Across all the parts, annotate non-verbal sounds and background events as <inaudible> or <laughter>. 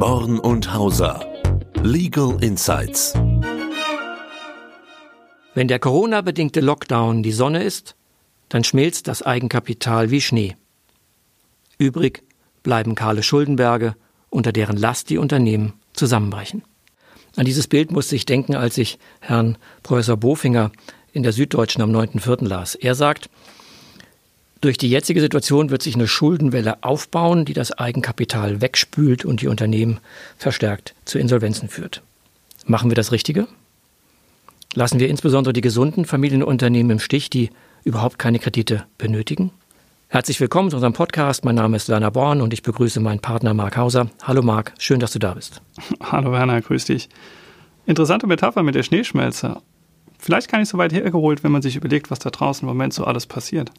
Born und Hauser. Legal Insights. Wenn der Corona-bedingte Lockdown die Sonne ist, dann schmilzt das Eigenkapital wie Schnee. Übrig bleiben kahle Schuldenberge, unter deren Last die Unternehmen zusammenbrechen. An dieses Bild musste ich denken, als ich Herrn Professor Bofinger in der Süddeutschen am 9.4. las. Er sagt, durch die jetzige Situation wird sich eine Schuldenwelle aufbauen, die das Eigenkapital wegspült und die Unternehmen verstärkt zu Insolvenzen führt. Machen wir das Richtige? Lassen wir insbesondere die gesunden Familienunternehmen im Stich, die überhaupt keine Kredite benötigen? Herzlich willkommen zu unserem Podcast. Mein Name ist Werner Born und ich begrüße meinen Partner Marc Hauser. Hallo Marc, schön, dass du da bist. <laughs> Hallo Werner, grüß dich. Interessante Metapher mit der Schneeschmelze. Vielleicht gar nicht so weit hergeholt, wenn man sich überlegt, was da draußen im Moment so alles passiert.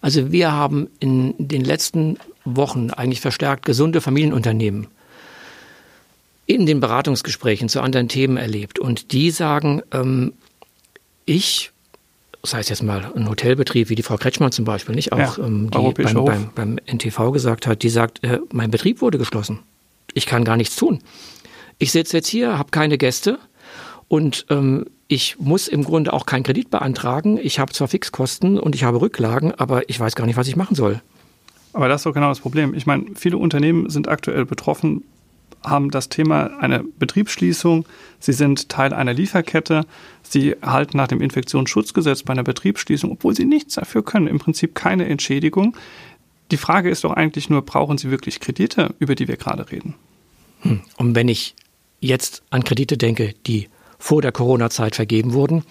Also wir haben in den letzten Wochen eigentlich verstärkt gesunde Familienunternehmen in den Beratungsgesprächen zu anderen Themen erlebt. Und die sagen, ähm, ich, das heißt jetzt mal ein Hotelbetrieb wie die Frau Kretschmann zum Beispiel, nicht auch, ja, ähm, die beim, beim, beim, NTV gesagt hat, die sagt, äh, mein Betrieb wurde geschlossen. Ich kann gar nichts tun. Ich sitze jetzt hier, habe keine Gäste und ähm, ich muss im Grunde auch keinen Kredit beantragen. Ich habe zwar Fixkosten und ich habe Rücklagen, aber ich weiß gar nicht, was ich machen soll. Aber das ist doch genau das Problem. Ich meine, viele Unternehmen sind aktuell betroffen, haben das Thema eine Betriebsschließung. Sie sind Teil einer Lieferkette. Sie erhalten nach dem Infektionsschutzgesetz bei einer Betriebsschließung, obwohl sie nichts dafür können, im Prinzip keine Entschädigung. Die Frage ist doch eigentlich nur, brauchen Sie wirklich Kredite, über die wir gerade reden? Hm. Und wenn ich jetzt an Kredite denke, die vor der Corona-Zeit vergeben wurden,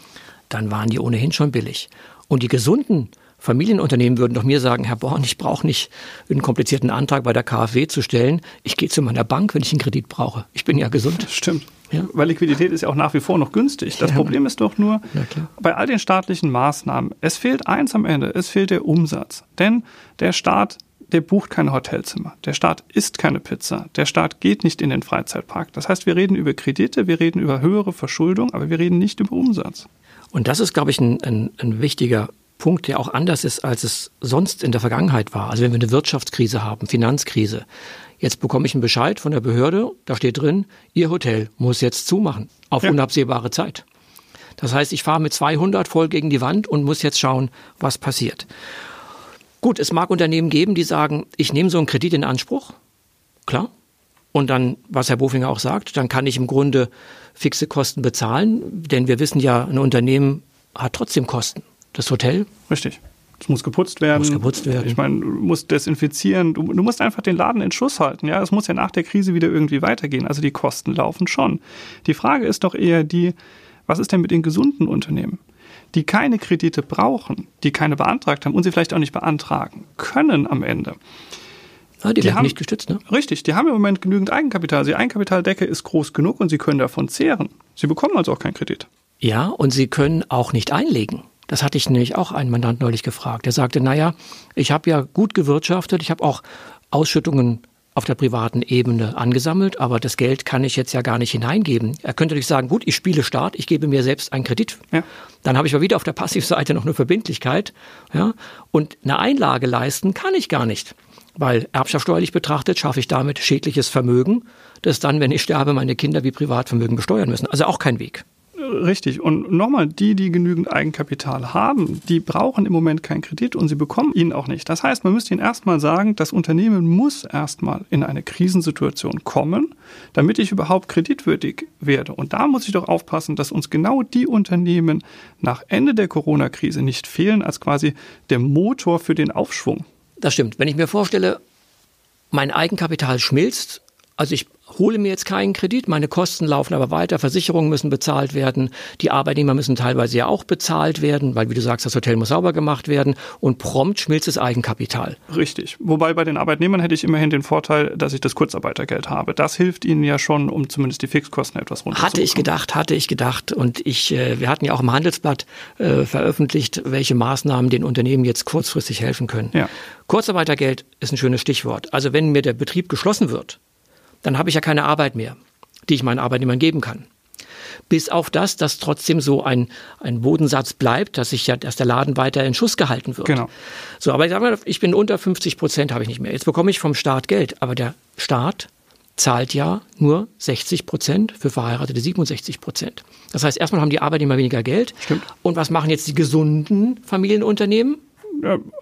dann waren die ohnehin schon billig. Und die gesunden Familienunternehmen würden doch mir sagen, Herr Born, ich brauche nicht einen komplizierten Antrag bei der KfW zu stellen. Ich gehe zu meiner Bank, wenn ich einen Kredit brauche. Ich bin ja gesund. Das stimmt. Ja. Weil Liquidität ist ja auch nach wie vor noch günstig. Das ja. Problem ist doch nur, bei all den staatlichen Maßnahmen, es fehlt eins am Ende, es fehlt der Umsatz. Denn der Staat der bucht kein Hotelzimmer. Der Staat isst keine Pizza. Der Staat geht nicht in den Freizeitpark. Das heißt, wir reden über Kredite, wir reden über höhere Verschuldung, aber wir reden nicht über Umsatz. Und das ist, glaube ich, ein, ein, ein wichtiger Punkt, der auch anders ist, als es sonst in der Vergangenheit war. Also wenn wir eine Wirtschaftskrise haben, Finanzkrise, jetzt bekomme ich einen Bescheid von der Behörde, da steht drin, Ihr Hotel muss jetzt zumachen, auf ja. unabsehbare Zeit. Das heißt, ich fahre mit 200 voll gegen die Wand und muss jetzt schauen, was passiert. Gut, es mag Unternehmen geben, die sagen, ich nehme so einen Kredit in Anspruch. Klar. Und dann, was Herr Bofinger auch sagt, dann kann ich im Grunde fixe Kosten bezahlen, denn wir wissen ja, ein Unternehmen hat trotzdem Kosten. Das Hotel. Richtig. Es muss geputzt werden. Muss geputzt werden. Ich meine, du musst desinfizieren. Du, du, musst einfach den Laden in Schuss halten. Ja, es muss ja nach der Krise wieder irgendwie weitergehen. Also die Kosten laufen schon. Die Frage ist doch eher die, was ist denn mit den gesunden Unternehmen? Die keine Kredite brauchen, die keine beantragt haben und sie vielleicht auch nicht beantragen können am Ende. Ah, die, die werden nicht gestützt, ne? Richtig, die haben im Moment genügend Eigenkapital. Die Eigenkapitaldecke ist groß genug und sie können davon zehren. Sie bekommen also auch keinen Kredit. Ja, und sie können auch nicht einlegen. Das hatte ich nämlich auch einen Mandant neulich gefragt. Der sagte, naja, ich habe ja gut gewirtschaftet, ich habe auch Ausschüttungen auf der privaten Ebene angesammelt, aber das Geld kann ich jetzt ja gar nicht hineingeben. Er könnte natürlich sagen, gut, ich spiele Staat, ich gebe mir selbst einen Kredit. Ja. Dann habe ich aber wieder auf der Passivseite noch eine Verbindlichkeit. Ja, und eine Einlage leisten kann ich gar nicht. Weil erbschaftssteuerlich betrachtet schaffe ich damit schädliches Vermögen, das dann, wenn ich sterbe, meine Kinder wie Privatvermögen besteuern müssen. Also auch kein Weg. Richtig. Und nochmal, die, die genügend Eigenkapital haben, die brauchen im Moment keinen Kredit und sie bekommen ihn auch nicht. Das heißt, man müsste ihnen erstmal sagen, das Unternehmen muss erstmal in eine Krisensituation kommen, damit ich überhaupt kreditwürdig werde. Und da muss ich doch aufpassen, dass uns genau die Unternehmen nach Ende der Corona-Krise nicht fehlen als quasi der Motor für den Aufschwung. Das stimmt. Wenn ich mir vorstelle, mein Eigenkapital schmilzt, also ich hole mir jetzt keinen Kredit, meine Kosten laufen aber weiter, Versicherungen müssen bezahlt werden, die Arbeitnehmer müssen teilweise ja auch bezahlt werden, weil wie du sagst, das Hotel muss sauber gemacht werden und prompt schmilzt das Eigenkapital. Richtig. Wobei bei den Arbeitnehmern hätte ich immerhin den Vorteil, dass ich das Kurzarbeitergeld habe. Das hilft ihnen ja schon, um zumindest die Fixkosten etwas runterzubekommen. Hatte ich gedacht, hatte ich gedacht und ich, äh, wir hatten ja auch im Handelsblatt äh, veröffentlicht, welche Maßnahmen den Unternehmen jetzt kurzfristig helfen können. Ja. Kurzarbeitergeld ist ein schönes Stichwort. Also wenn mir der Betrieb geschlossen wird, dann habe ich ja keine Arbeit mehr, die ich meinen Arbeitnehmern geben kann. Bis auf das, dass trotzdem so ein, ein Bodensatz bleibt, dass ich ja, dass der Laden weiter in Schuss gehalten wird. Genau. So, aber ich, sag mal, ich bin unter 50 Prozent habe ich nicht mehr. Jetzt bekomme ich vom Staat Geld, aber der Staat zahlt ja nur 60 Prozent, für Verheiratete 67 Prozent. Das heißt, erstmal haben die Arbeitnehmer weniger Geld. Stimmt. Und was machen jetzt die gesunden Familienunternehmen?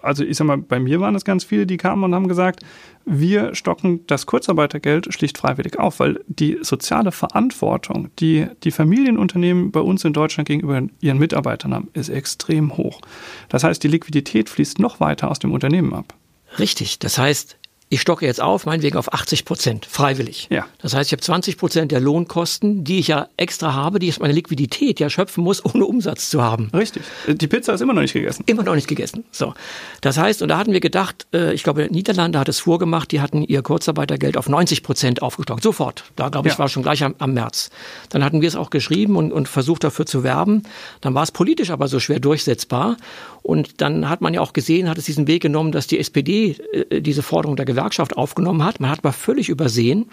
Also ich sag mal, bei mir waren es ganz viele, die kamen und haben gesagt, wir stocken das Kurzarbeitergeld schlicht freiwillig auf, weil die soziale Verantwortung, die die Familienunternehmen bei uns in Deutschland gegenüber ihren Mitarbeitern haben, ist extrem hoch. Das heißt, die Liquidität fließt noch weiter aus dem Unternehmen ab. Richtig. Das heißt, ich stocke jetzt auf, meinetwegen auf 80 Prozent, freiwillig. Ja. Das heißt, ich habe 20 Prozent der Lohnkosten, die ich ja extra habe, die ich meine Liquidität ja schöpfen muss, ohne Umsatz zu haben. Richtig. Die Pizza ist immer noch nicht gegessen. Immer noch nicht gegessen. So. Das heißt, und da hatten wir gedacht, äh, ich glaube, Niederlande hat es vorgemacht, die hatten ihr Kurzarbeitergeld auf 90 Prozent aufgestockt. Sofort. Da, glaube ich, Ja. war schon gleich am, am März. Dann hatten wir es auch geschrieben und, und versucht dafür zu werben. Dann war es politisch aber so schwer durchsetzbar. Und dann hat man ja auch gesehen, hat es diesen Weg genommen, dass die SPD äh, diese Forderung der Gewerkschaft aufgenommen hat. Man hat aber völlig übersehen,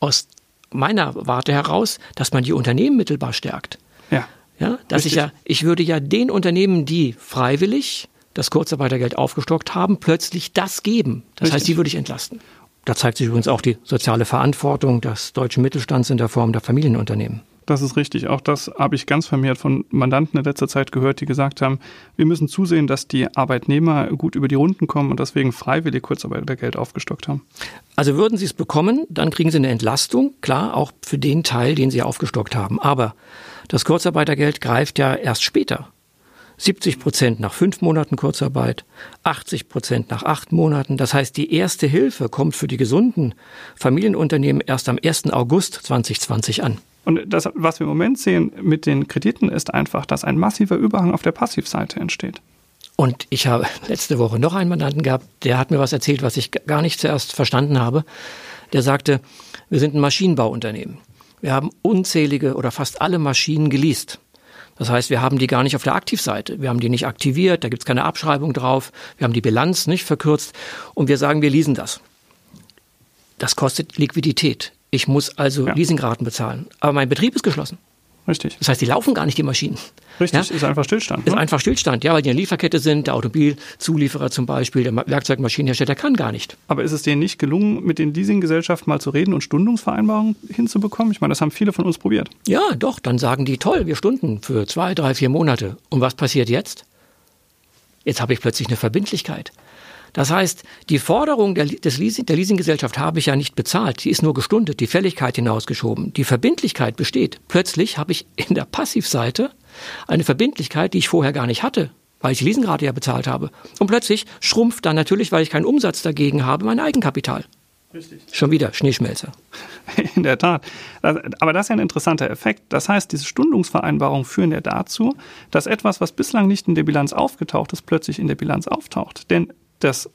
aus meiner Warte heraus, dass man die Unternehmen mittelbar stärkt. Ja. Ja, dass ich ja, ich würde ja den Unternehmen, die freiwillig das Kurzarbeitergeld aufgestockt haben, plötzlich das geben. Das heißt, Richtig. die würde ich entlasten. Da zeigt sich übrigens auch die soziale Verantwortung des deutschen Mittelstands in der Form der Familienunternehmen. Das ist richtig. Auch das habe ich ganz vermehrt von Mandanten in letzter Zeit gehört, die gesagt haben, wir müssen zusehen, dass die Arbeitnehmer gut über die Runden kommen und deswegen freiwillig Kurzarbeitergeld aufgestockt haben. Also würden Sie es bekommen, dann kriegen Sie eine Entlastung, klar, auch für den Teil, den Sie aufgestockt haben. Aber das Kurzarbeitergeld greift ja erst später. 70 Prozent nach fünf Monaten Kurzarbeit, 80 Prozent nach acht Monaten. Das heißt, die erste Hilfe kommt für die gesunden Familienunternehmen erst am 1. August 2020 an. Und das, was wir im Moment sehen mit den Krediten, ist einfach, dass ein massiver Überhang auf der Passivseite entsteht. Und ich habe letzte Woche noch einen Mandanten gehabt, der hat mir was erzählt, was ich gar nicht zuerst verstanden habe. Der sagte, wir sind ein Maschinenbauunternehmen. Wir haben unzählige oder fast alle Maschinen geleast. Das heißt, wir haben die gar nicht auf der Aktivseite. Wir haben die nicht aktiviert, da gibt es keine Abschreibung drauf. Wir haben die Bilanz nicht verkürzt und wir sagen, wir leasen das. Das kostet Liquidität. Ich muss also Ja. Leasingraten bezahlen. Aber mein Betrieb ist geschlossen. Richtig. Das heißt, die laufen gar nicht, die Maschinen. Richtig, Ja? ist einfach Stillstand. Ist ne? einfach Stillstand, ja, weil die in der Lieferkette sind, der Automobilzulieferer zum Beispiel, der Ma- Werkzeugmaschinenhersteller kann gar nicht. Aber ist es denen nicht gelungen, mit den Leasinggesellschaften mal zu reden und Stundungsvereinbarungen hinzubekommen? Ich meine, das haben viele von uns probiert. Ja, doch, dann sagen die, toll, wir stunden für zwei, drei, vier Monate. Und was passiert jetzt? Jetzt habe ich plötzlich eine Verbindlichkeit. Das heißt, die Forderung der, des Leasing, der Leasinggesellschaft habe ich ja nicht bezahlt. Die ist nur gestundet, die Fälligkeit hinausgeschoben. Die Verbindlichkeit besteht. Plötzlich habe ich in der Passivseite eine Verbindlichkeit, die ich vorher gar nicht hatte, weil ich die Leasingrate ja bezahlt habe. Und plötzlich schrumpft dann natürlich, weil ich keinen Umsatz dagegen habe, mein Eigenkapital. Richtig. Schon wieder Schneeschmelzer. <laughs> In der Tat. Aber das ist ja ein interessanter Effekt. Das heißt, diese Stundungsvereinbarungen führen ja dazu, dass etwas, was bislang nicht in der Bilanz aufgetaucht ist, plötzlich in der Bilanz auftaucht. Denn das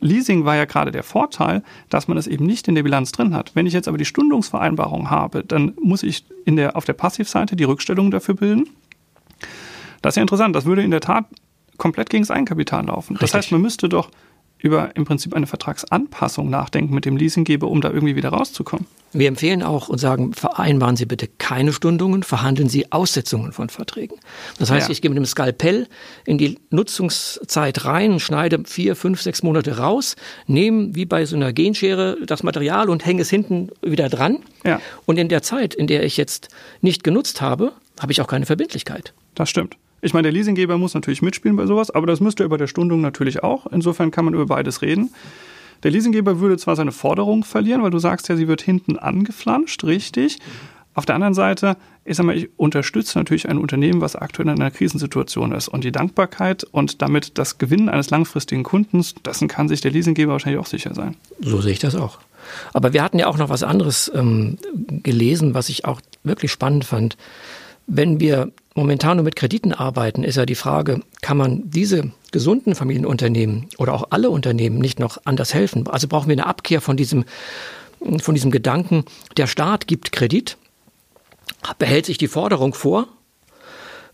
Leasing war ja gerade der Vorteil, dass man es eben nicht in der Bilanz drin hat. Wenn ich jetzt aber die Stundungsvereinbarung habe, dann muss ich in der, auf der Passivseite die Rückstellung dafür bilden. Das ist ja interessant. Das würde in der Tat komplett gegen das Eigenkapital laufen. Das Richtig. heißt, man müsste doch über im Prinzip eine Vertragsanpassung nachdenken mit dem Leasinggeber, um da irgendwie wieder rauszukommen. Wir empfehlen auch und sagen, vereinbaren Sie bitte keine Stundungen, verhandeln Sie Aussetzungen von Verträgen. Das heißt, Ja. ich gehe mit dem Skalpell in die Nutzungszeit rein, schneide vier, fünf, sechs Monate raus, nehme wie bei so einer Genschere das Material und hänge es hinten wieder dran. Ja. Und in der Zeit, in der ich jetzt nicht genutzt habe, habe ich auch keine Verbindlichkeit. Das stimmt. Ich meine, der Leasinggeber muss natürlich mitspielen bei sowas, aber das müsste er bei der Stundung natürlich auch. Insofern kann man über beides reden. Der Leasinggeber würde zwar seine Forderung verlieren, weil du sagst ja, sie wird hinten angeflanscht, richtig. Auf der anderen Seite, ich sag mal, ich unterstütze natürlich ein Unternehmen, was aktuell in einer Krisensituation ist. Und die Dankbarkeit und damit das Gewinnen eines langfristigen Kundens, dessen kann sich der Leasinggeber wahrscheinlich auch sicher sein. So sehe ich das auch. Aber wir hatten ja auch noch was anderes ähm, gelesen, was ich auch wirklich spannend fand. Wenn wir momentan nur mit Krediten arbeiten, ist ja die Frage, kann man diese gesunden Familienunternehmen oder auch alle Unternehmen nicht noch anders helfen? Also brauchen wir eine Abkehr von diesem, von diesem Gedanken, der Staat gibt Kredit, behält sich die Forderung vor,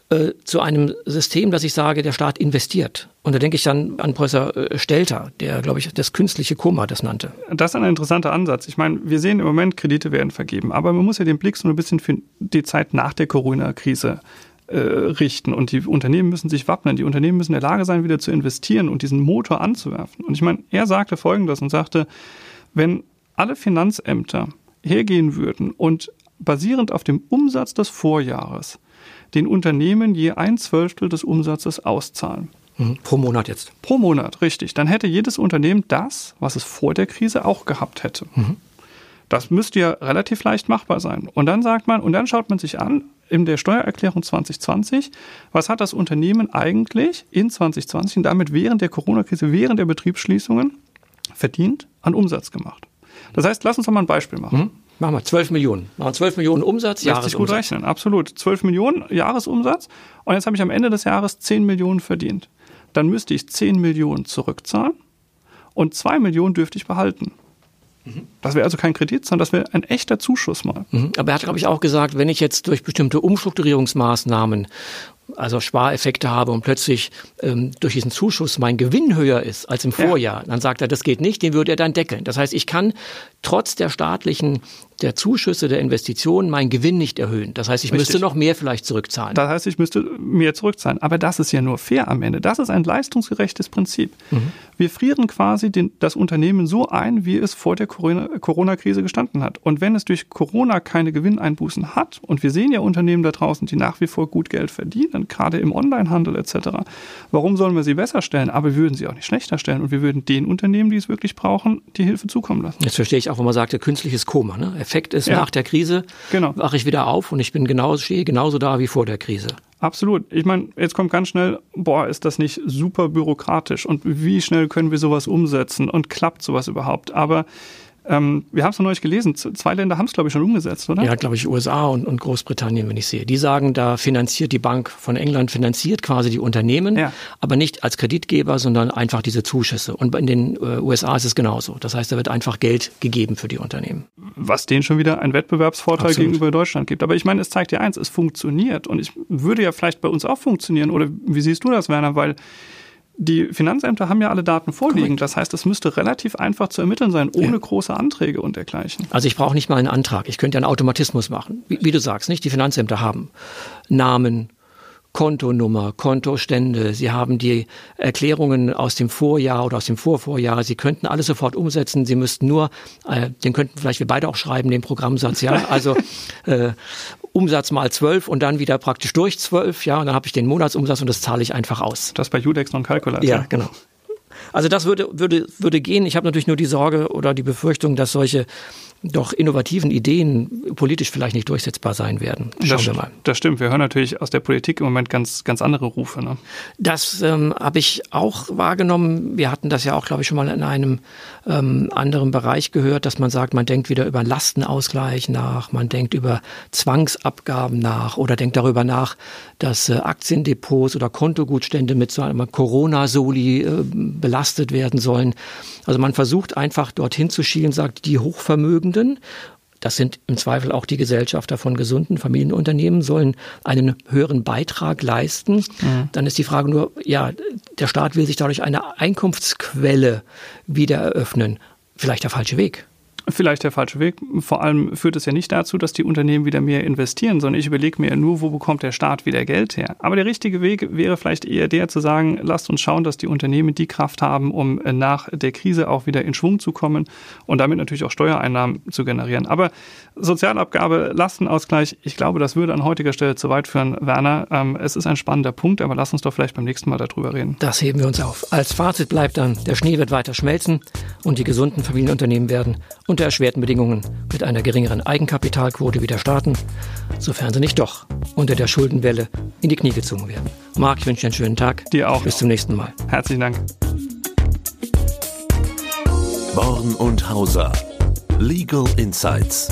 äh, zu einem System, dass ich sage, der Staat investiert. Und da denke ich dann an Professor äh, Stelter, der, glaube ich, das künstliche Koma das nannte. Das ist ein interessanter Ansatz. Ich meine, wir sehen im Moment, Kredite werden vergeben, aber man muss ja den Blick so ein bisschen für die Zeit nach der Corona-Krise äh, richten. Und die Unternehmen müssen sich wappnen. Die Unternehmen müssen in der Lage sein, wieder zu investieren und diesen Motor anzuwerfen. Und ich meine, er sagte Folgendes und sagte, wenn alle Finanzämter hergehen würden und basierend auf dem Umsatz des Vorjahres den Unternehmen je ein Zwölftel des Umsatzes auszahlen. Mhm. Pro Monat jetzt. Pro Monat, richtig. Dann hätte jedes Unternehmen das, was es vor der Krise auch gehabt hätte. Mhm. Das müsste ja relativ leicht machbar sein. Und dann sagt man, und dann schaut man sich an, in der Steuererklärung 2020, was hat das Unternehmen eigentlich in 2020 und damit während der Corona-Krise, während der Betriebsschließungen verdient an Umsatz gemacht. Das heißt, lass uns doch mal ein Beispiel machen. Mhm. Machen wir 12 Millionen. Machen 12 Millionen Umsatz, Lässt sich gut rechnen, absolut. 12 Millionen Jahresumsatz und jetzt habe ich am Ende des Jahres 10 Millionen verdient. Dann müsste ich 10 Millionen zurückzahlen und 2 Millionen dürfte ich behalten. Das wäre also kein Kredit, sondern das wäre ein echter Zuschuss mal. Mhm. Aber er hat, glaube ich, auch gesagt, wenn ich jetzt durch bestimmte Umstrukturierungsmaßnahmen also Spareffekte habe und plötzlich ähm, durch diesen Zuschuss mein Gewinn höher ist als im Vorjahr, ja. dann sagt er, das geht nicht, den würde er dann deckeln. Das heißt, ich kann trotz der staatlichen der Zuschüsse der Investitionen meinen Gewinn nicht erhöhen. Das heißt, ich Richtig. müsste noch mehr vielleicht zurückzahlen. Das heißt, ich müsste mehr zurückzahlen. Aber das ist ja nur fair am Ende. Das ist ein leistungsgerechtes Prinzip. Mhm. Wir frieren quasi den, das Unternehmen so ein, wie es vor der Corona-Krise gestanden hat. Und wenn es durch Corona keine Gewinneinbußen hat, und wir sehen ja Unternehmen da draußen, die nach wie vor gut Geld verdienen, gerade im Onlinehandel etc., warum sollen wir sie besser stellen? Aber wir würden sie auch nicht schlechter stellen. Und wir würden den Unternehmen, die es wirklich brauchen, die Hilfe zukommen lassen. Jetzt verstehe ich auch, wo man sagte, künstliches Koma. Ne? Effekt ist, ja. nach der Krise genau. wache ich wieder auf und ich bin genauso, stehe genauso da wie vor der Krise. Absolut. Ich meine, jetzt kommt ganz schnell, boah, ist das nicht super bürokratisch und wie schnell können wir sowas umsetzen und klappt sowas überhaupt? Aber ähm, wir haben es noch neulich gelesen. Zwei Länder haben es, glaube ich, schon umgesetzt, oder? Ja, glaube ich, USA und, und, Großbritannien, wenn ich sehe. Die sagen, da finanziert die Bank von England, finanziert quasi die Unternehmen, ja. aber nicht als Kreditgeber, sondern einfach diese Zuschüsse. Und in den äh, USA ist es genauso. Das heißt, da wird einfach Geld gegeben für die Unternehmen. Was denen schon wieder einen Wettbewerbsvorteil Absolut. gegenüber Deutschland gibt. Aber ich meine, es zeigt ja eins, es funktioniert. Und es würde ja vielleicht bei uns auch funktionieren. Oder wie siehst du das, Werner? Weil die Finanzämter haben ja alle Daten vorliegen. Correct. Das heißt, es müsste relativ einfach zu ermitteln sein, ohne ja. große Anträge und dergleichen. Also ich brauche nicht mal einen Antrag. Ich könnte ja einen Automatismus machen. Wie, wie, du sagst, nicht? Die Finanzämter haben Namen, Kontonummer, Kontostände, Sie haben die Erklärungen aus dem Vorjahr oder aus dem Vorvorjahr. Sie könnten alles sofort umsetzen. Sie müssten nur, äh, den könnten vielleicht wir beide auch schreiben, den Programmsatz, ja. <laughs> Also äh, Umsatz mal zwölf und dann wieder praktisch durch zwölf, ja, und dann habe ich den Monatsumsatz und das zahle ich einfach aus. Das bei Judex non Calculator. Ja, genau. Also das würde, würde, würde gehen. Ich habe natürlich nur die Sorge oder die Befürchtung, dass solche doch innovativen Ideen politisch vielleicht nicht durchsetzbar sein werden. Schauen das, wir mal. Das stimmt. Wir hören natürlich aus der Politik im Moment ganz, ganz andere Rufe. Ne? Das ähm, habe ich auch wahrgenommen. Wir hatten das ja auch, glaube ich, schon mal in einem ähm, anderen Bereich gehört, dass man sagt, man denkt wieder über Lastenausgleich nach, man denkt über Zwangsabgaben nach oder denkt darüber nach, dass äh, Aktiendepots oder Kontogutstände mit so einem Corona-Soli äh, belastet werden sollen. Also man versucht einfach dorthin zu schielen, sagt, die Hochvermögenden das sind im Zweifel auch die Gesellschafter von gesunden Familienunternehmen, sollen einen höheren Beitrag leisten. Mhm. Dann ist die Frage nur, ja, der Staat will sich dadurch eine Einkunftsquelle wieder eröffnen. Vielleicht der falsche Weg vielleicht der falsche Weg. Vor allem führt es ja nicht dazu, dass die Unternehmen wieder mehr investieren, sondern ich überlege mir nur, wo bekommt der Staat wieder Geld her. Aber der richtige Weg wäre vielleicht eher der zu sagen, lasst uns schauen, dass die Unternehmen die Kraft haben, um äh, nach der Krise auch wieder in Schwung zu kommen und damit natürlich auch Steuereinnahmen zu generieren. Aber Sozialabgabe, Lastenausgleich, ich glaube, das würde an heutiger Stelle zu weit führen, Werner. Ähm, es ist ein spannender Punkt, aber lass uns doch vielleicht beim nächsten Mal darüber reden. Das heben wir uns auf. Als Fazit bleibt dann, der Schnee wird weiter schmelzen und die gesunden Familienunternehmen werden unter erschwerten Bedingungen mit einer geringeren Eigenkapitalquote wieder starten, sofern sie nicht doch unter der Schuldenwelle in die Knie gezwungen werden. Marc, ich wünsche dir einen schönen Tag. Dir auch. Bis zum nächsten Mal. Herzlichen Dank. Born und Hauser. Legal Insights.